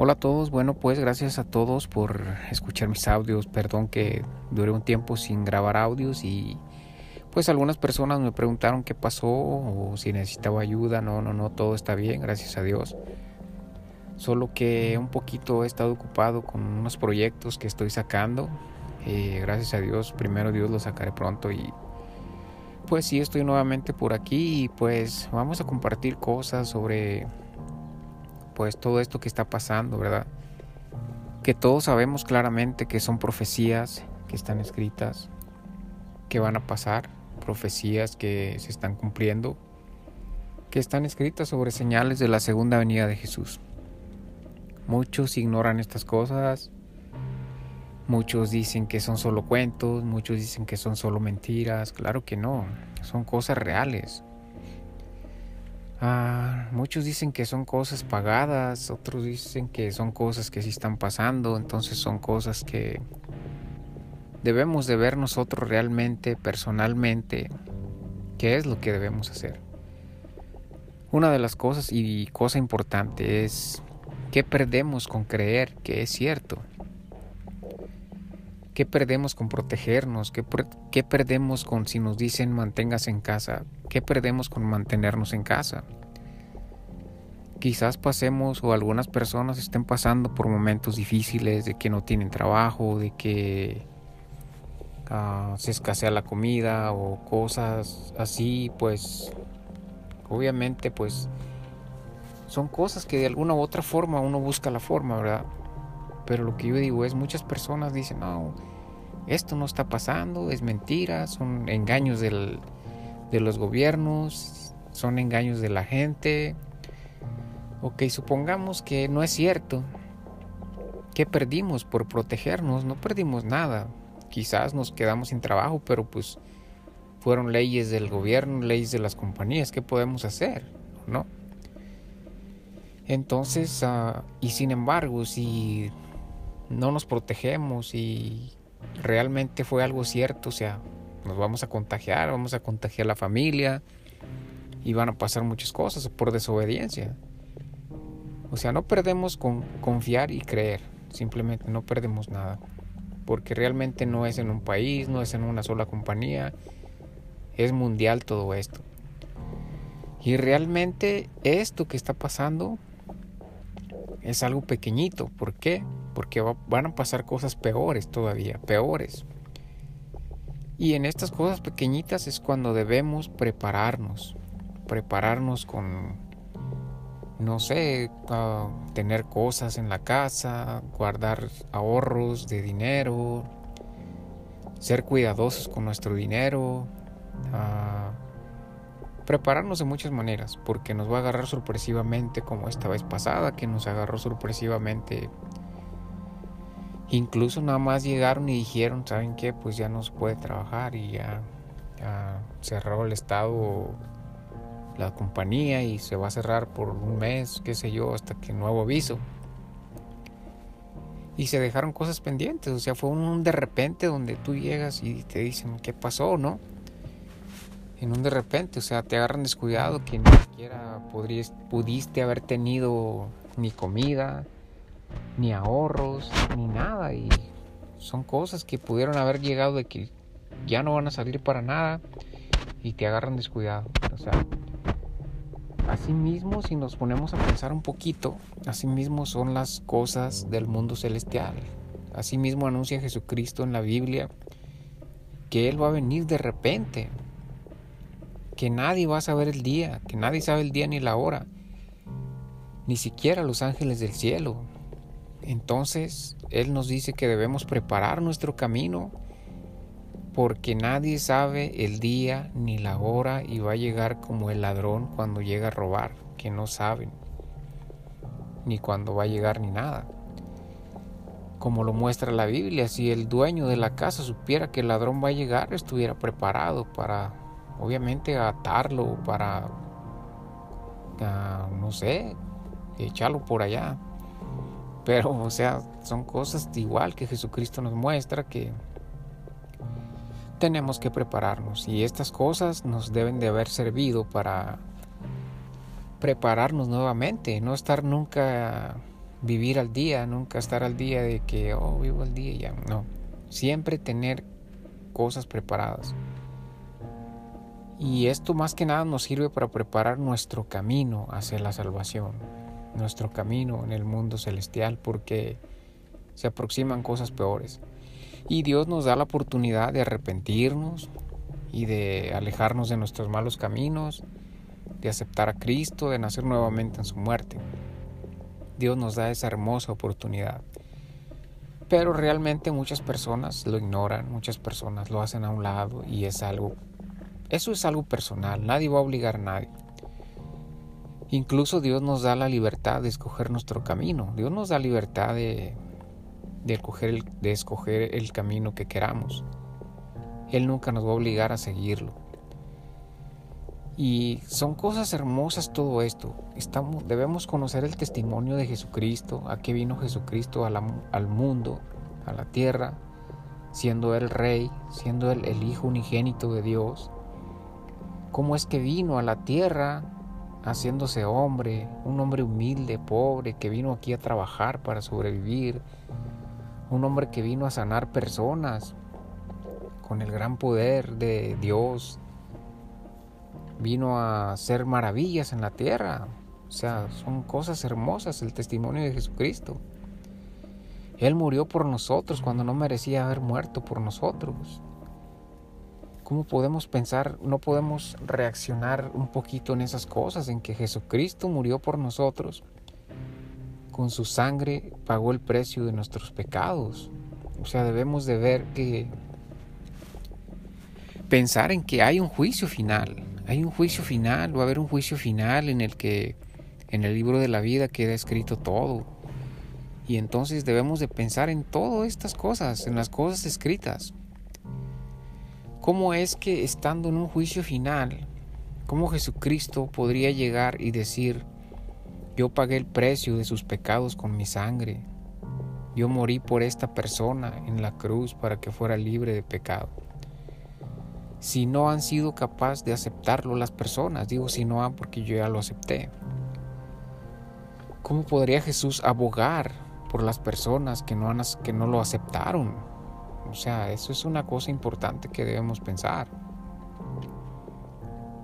Hola a todos, bueno pues gracias a todos por escuchar mis audios, perdón que duré un tiempo sin grabar audios y pues algunas personas me preguntaron qué pasó o si necesitaba ayuda, no, no, no, todo está bien, gracias a Dios. Solo que un poquito he estado ocupado con unos proyectos que estoy sacando, eh, gracias a Dios, primero Dios los sacaré pronto y pues sí estoy nuevamente por aquí y pues vamos a compartir cosas sobre pues todo esto que está pasando, ¿verdad? Que todos sabemos claramente que son profecías que están escritas, que van a pasar, profecías que se están cumpliendo, que están escritas sobre señales de la segunda venida de Jesús. Muchos ignoran estas cosas, muchos dicen que son solo cuentos, muchos dicen que son solo mentiras, claro que no, son cosas reales, Ah, muchos dicen que son cosas pagadas, otros dicen que son cosas que sí están pasando, entonces son cosas que debemos de ver nosotros realmente, personalmente, qué es lo que debemos hacer. Una de las cosas y cosa importante es qué perdemos con creer que es cierto. ¿Qué perdemos con protegernos? ¿Qué, ¿Qué, perdemos con si nos dicen manténgase en casa? ¿Qué perdemos con mantenernos en casa? Quizás pasemos o algunas personas estén pasando por momentos difíciles de que no tienen trabajo, de que uh, se escasea la comida o cosas así, pues obviamente pues son cosas que de alguna u otra forma uno busca la forma, ¿verdad? Pero lo que yo digo es, muchas personas dicen, no, esto no está pasando, es mentira, son engaños del, de los gobiernos, son engaños de la gente. Ok, supongamos que no es cierto. ¿Qué perdimos por protegernos? No perdimos nada. Quizás nos quedamos sin trabajo, pero pues fueron leyes del gobierno, leyes de las compañías. ¿Qué podemos hacer? ¿No? Entonces, uh, y sin embargo, si no nos protegemos y realmente fue algo cierto, o sea, nos vamos a contagiar, vamos a contagiar a la familia y van a pasar muchas cosas por desobediencia. O sea, no perdemos con confiar y creer, simplemente no perdemos nada, porque realmente no es en un país, no es en una sola compañía, es mundial todo esto. Y realmente esto que está pasando es algo pequeñito. ¿Por qué? Porque van a pasar cosas peores todavía, peores. Y en estas cosas pequeñitas es cuando debemos prepararnos. Prepararnos con, no sé, tener cosas en la casa, guardar ahorros de dinero, ser cuidadosos con nuestro dinero prepararnos de muchas maneras, porque nos va a agarrar sorpresivamente como esta vez pasada, que nos agarró sorpresivamente. Incluso nada más llegaron y dijeron, ¿saben qué? Pues ya no se puede trabajar y ya, cerró el Estado la compañía y se va a cerrar por un mes, qué sé yo, hasta que nuevo aviso. Y se dejaron cosas pendientes, o sea, fue un de repente donde tú llegas y te dicen, ¿qué pasó, no? en un de repente, o sea, te agarran descuidado que ni siquiera pudiste haber tenido ni comida, ni ahorros, ni nada. Y son cosas que pudieron haber llegado de que ya no van a salir para nada y te agarran descuidado. O sea, así mismo, si nos ponemos a pensar un poquito, así mismo son las cosas del mundo celestial. Así mismo anuncia Jesucristo en la Biblia que Él va a venir de repente que nadie va a saber el día, que nadie sabe el día ni la hora, ni siquiera los ángeles del cielo. Entonces, Él nos dice que debemos preparar nuestro camino porque nadie sabe el día ni la hora y va a llegar como el ladrón cuando llega a robar, que no saben, ni cuando va a llegar ni nada. Como lo muestra la Biblia, si el dueño de la casa supiera que el ladrón va a llegar, estuviera preparado para obviamente atarlo para, no sé, echarlo por allá. Pero, o sea, son cosas igual que Jesucristo nos muestra que tenemos que prepararnos. Y estas cosas nos deben de haber servido para prepararnos nuevamente, no estar nunca vivir al día, nunca estar al día de que, oh, vivo al día ya. No, siempre tener cosas preparadas. Y esto más que nada nos sirve para preparar nuestro camino hacia la salvación, nuestro camino en el mundo celestial, porque se aproximan cosas peores. Y Dios nos da la oportunidad de arrepentirnos y de alejarnos de nuestros malos caminos, de aceptar a Cristo, de nacer nuevamente en su muerte. Dios nos da esa hermosa oportunidad. Pero realmente muchas personas lo ignoran, muchas personas lo hacen a un lado y es algo, eso es algo personal, nadie va a obligar a nadie. Incluso Dios nos da la libertad de escoger nuestro camino, Dios nos da libertad de, de, de escoger el camino que queramos. Él nunca nos va a obligar a seguirlo. Y son cosas hermosas todo esto. Estamos, debemos conocer el testimonio de Jesucristo, a qué vino Jesucristo al mundo, a la tierra, siendo Él rey, siendo Él el Hijo unigénito de Dios. Cómo es que vino a la tierra haciéndose hombre, un hombre humilde, pobre, que vino aquí a trabajar para sobrevivir, un hombre que vino a sanar personas con el gran poder de Dios, vino a hacer maravillas en la tierra. O sea, son cosas hermosas el testimonio de Jesucristo. Él murió por nosotros cuando no merecía haber muerto por nosotros. ¿Cómo podemos pensar, no podemos reaccionar un poquito en esas cosas, en que Jesucristo murió por nosotros? Con su sangre pagó el precio de nuestros pecados. O sea, debemos de ver que pensar en que hay un juicio final, hay un juicio final, va a haber un juicio final en el que en el libro de la vida queda escrito todo. Y entonces debemos de pensar en todas estas cosas, en las cosas escritas. ¿Cómo es que estando en un juicio final, cómo Jesucristo podría llegar y decir, yo pagué el precio de sus pecados con mi sangre, yo morí por esta persona en la cruz para que fuera libre de pecado? si no han sido capaces de aceptarlo las personas. Digo si no han porque yo ya lo acepté. ¿Cómo podría Jesús abogar por las personas que no, han, que no lo aceptaron? O sea, eso es una cosa importante que debemos pensar.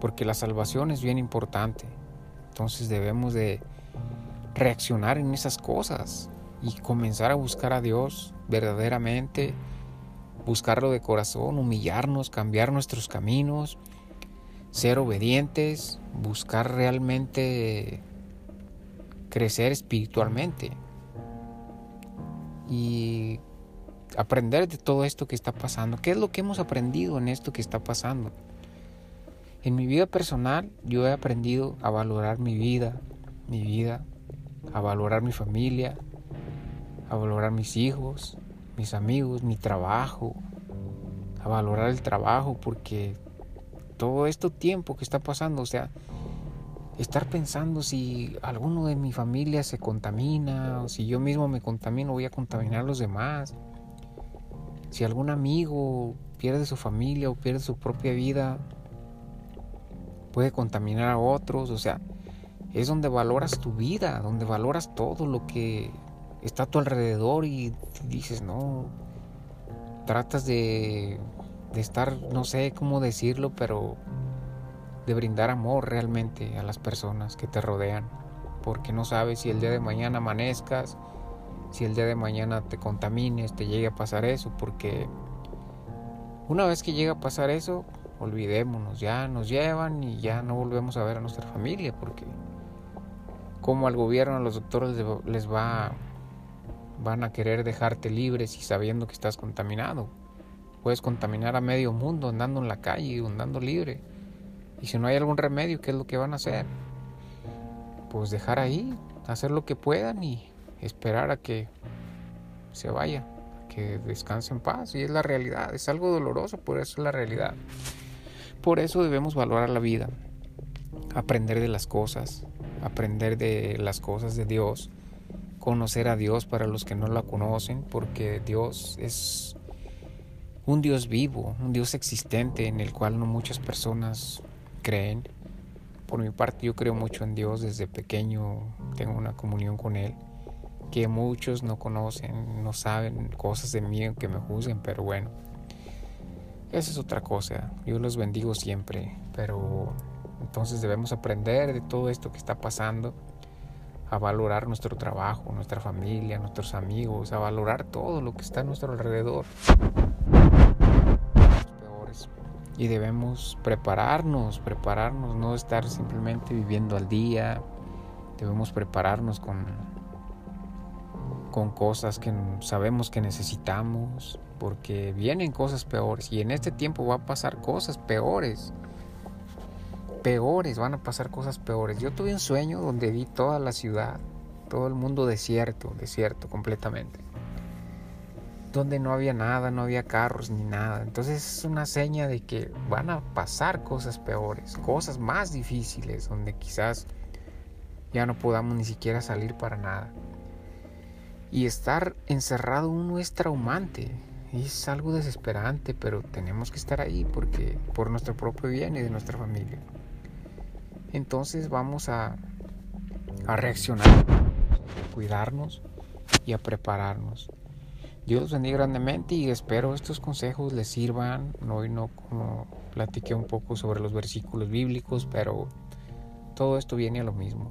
Porque la salvación es bien importante. Entonces debemos de reaccionar en esas cosas y comenzar a buscar a Dios verdaderamente buscarlo de corazón, humillarnos, cambiar nuestros caminos, ser obedientes, buscar realmente crecer espiritualmente y aprender de todo esto que está pasando. ¿Qué es lo que hemos aprendido en esto que está pasando? En mi vida personal yo he aprendido a valorar mi vida, mi vida, a valorar mi familia, a valorar mis hijos, mis amigos, mi trabajo, a valorar el trabajo, porque todo este tiempo que está pasando, o sea, estar pensando si alguno de mi familia se contamina, o si yo mismo me contamino, voy a contaminar a los demás. Si algún amigo pierde su familia o pierde su propia vida, puede contaminar a otros, o sea, es donde valoras tu vida, donde valoras todo lo que está a tu alrededor y dices, no, tratas de, de estar, no sé cómo decirlo, pero de brindar amor realmente a las personas que te rodean, porque no sabes si el día de mañana amanezcas, si el día de mañana te contamines, te llegue a pasar eso, porque una vez que llega a pasar eso, olvidémonos, ya nos llevan y ya no volvemos a ver a nuestra familia, porque como al gobierno, a los doctores les va van a querer dejarte libres y sabiendo que estás contaminado. Puedes contaminar a medio mundo andando en la calle, andando libre. Y si no hay algún remedio, ¿qué es lo que van a hacer? Pues dejar ahí, hacer lo que puedan y esperar a que se vaya, que descanse en paz. Y es la realidad, es algo doloroso, pero eso es la realidad. Por eso debemos valorar la vida, aprender de las cosas, aprender de las cosas de Dios conocer a Dios para los que no la conocen, porque Dios es un Dios vivo, un Dios existente en el cual no muchas personas creen. Por mi parte yo creo mucho en Dios desde pequeño, tengo una comunión con Él que muchos no conocen, no saben cosas de mí que me juzguen, pero bueno, esa es otra cosa. Yo los bendigo siempre, pero entonces debemos aprender de todo esto que está pasando, a valorar nuestro trabajo, nuestra familia, nuestros amigos, a valorar todo lo que está a nuestro alrededor. Y debemos prepararnos, prepararnos, no estar simplemente viviendo al día. Debemos prepararnos con, con cosas que sabemos que necesitamos, porque vienen cosas peores y en este tiempo va a pasar cosas peores peores, van a pasar cosas peores. Yo tuve un sueño donde vi toda la ciudad, todo el mundo desierto, desierto completamente. Donde no había nada, no había carros ni nada. Entonces es una seña de que van a pasar cosas peores, cosas más difíciles, donde quizás ya no podamos ni siquiera salir para nada. Y estar encerrado uno es traumante, es algo desesperante, pero tenemos que estar ahí porque por nuestro propio bien y de nuestra familia entonces vamos a, a reaccionar, a cuidarnos y a prepararnos. Dios los bendiga grandemente y espero estos consejos les sirvan. Hoy no como platiqué un poco sobre los versículos bíblicos, pero todo esto viene a lo mismo.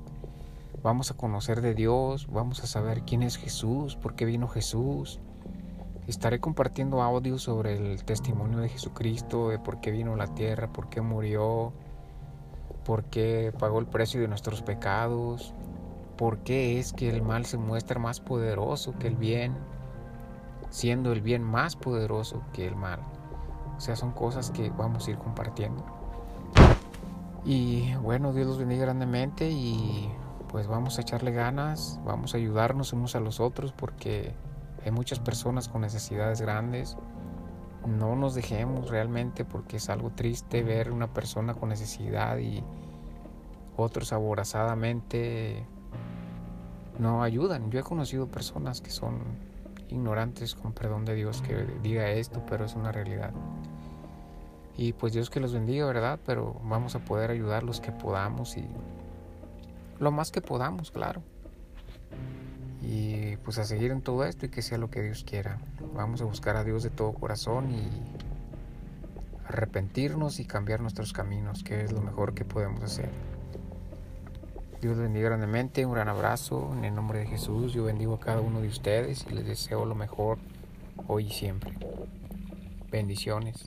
Vamos a conocer de Dios, vamos a saber quién es Jesús, por qué vino Jesús. Estaré compartiendo audios sobre el testimonio de Jesucristo, de por qué vino a la tierra, por qué murió, por qué pagó el precio de nuestros pecados, por qué es que el mal se muestra más poderoso que el bien, siendo el bien más poderoso que el mal. O sea, son cosas que vamos a ir compartiendo. Y bueno, Dios los bendiga grandemente y pues vamos a echarle ganas, vamos a ayudarnos unos a los otros porque hay muchas personas con necesidades grandes no nos dejemos realmente porque es algo triste ver una persona con necesidad y otros aborazadamente no ayudan. Yo he conocido personas que son ignorantes, con perdón de Dios que diga esto, pero es una realidad. Y pues Dios que los bendiga, ¿verdad? Pero vamos a poder ayudar los que podamos y lo más que podamos, claro y pues a seguir en todo esto y que sea lo que Dios quiera. Vamos a buscar a Dios de todo corazón y arrepentirnos y cambiar nuestros caminos, que es lo mejor que podemos hacer. Dios bendiga grandemente, un gran abrazo en el nombre de Jesús. Yo bendigo a cada uno de ustedes y les deseo lo mejor hoy y siempre. Bendiciones.